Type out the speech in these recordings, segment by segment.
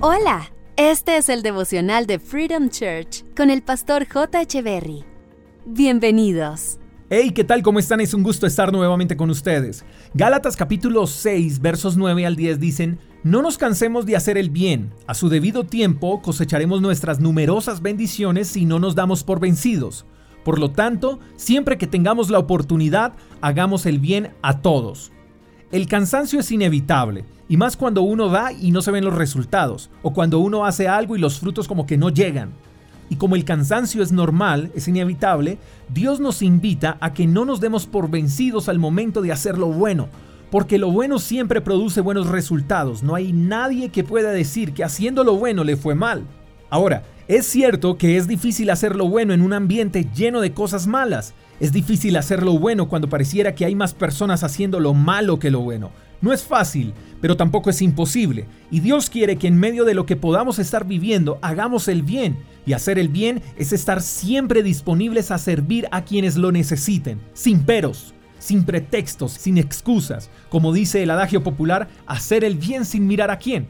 Hola, este es el devocional de Freedom Church con el pastor J. Echeverry. Bienvenidos. Hey, ¿qué tal? ¿Cómo están? Es un gusto estar nuevamente con ustedes. Gálatas capítulo 6, versos 9 al 10 dicen, No nos cansemos de hacer el bien. A su debido tiempo cosecharemos nuestras numerosas bendiciones si no nos damos por vencidos. Por lo tanto, siempre que tengamos la oportunidad, hagamos el bien a todos. El cansancio es inevitable, y más cuando uno da y no se ven los resultados, o cuando uno hace algo y los frutos como que no llegan. Y como el cansancio es normal, es inevitable, Dios nos invita a que no nos demos por vencidos al momento de hacer lo bueno, porque lo bueno siempre produce buenos resultados. No hay nadie que pueda decir que haciendo lo bueno le fue mal. Ahora, es cierto que es difícil hacer lo bueno en un ambiente lleno de cosas malas. Es difícil hacer lo bueno cuando pareciera que hay más personas haciendo lo malo que lo bueno. No es fácil, pero tampoco es imposible. Y Dios quiere que en medio de lo que podamos estar viviendo, hagamos el bien. Y hacer el bien es estar siempre disponibles a servir a quienes lo necesiten, sin peros, sin pretextos, sin excusas. Como dice el adagio popular, hacer el bien sin mirar a quién.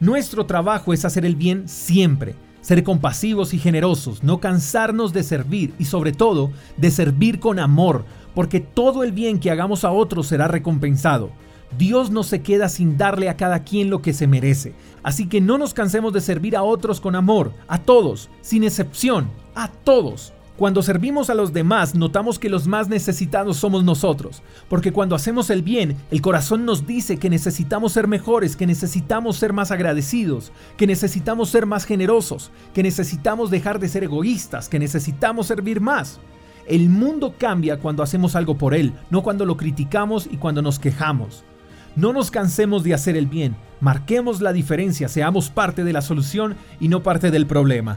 Nuestro trabajo es hacer el bien siempre, ser compasivos y generosos, no cansarnos de servir y sobre todo de servir con amor, porque todo el bien que hagamos a otros será recompensado. Dios no se queda sin darle a cada quien lo que se merece. Así que no nos cansemos de servir a otros con amor, a todos, sin excepción, a todos. Cuando servimos a los demás, notamos que los más necesitados somos nosotros, porque cuando hacemos el bien, el corazón nos dice que necesitamos ser mejores, que necesitamos ser más agradecidos, que necesitamos ser más generosos, que necesitamos dejar de ser egoístas, que necesitamos servir más. El mundo cambia cuando hacemos algo por él, no cuando lo criticamos y cuando nos quejamos. No nos cansemos de hacer el bien, marquemos la diferencia, seamos parte de la solución y no parte del problema.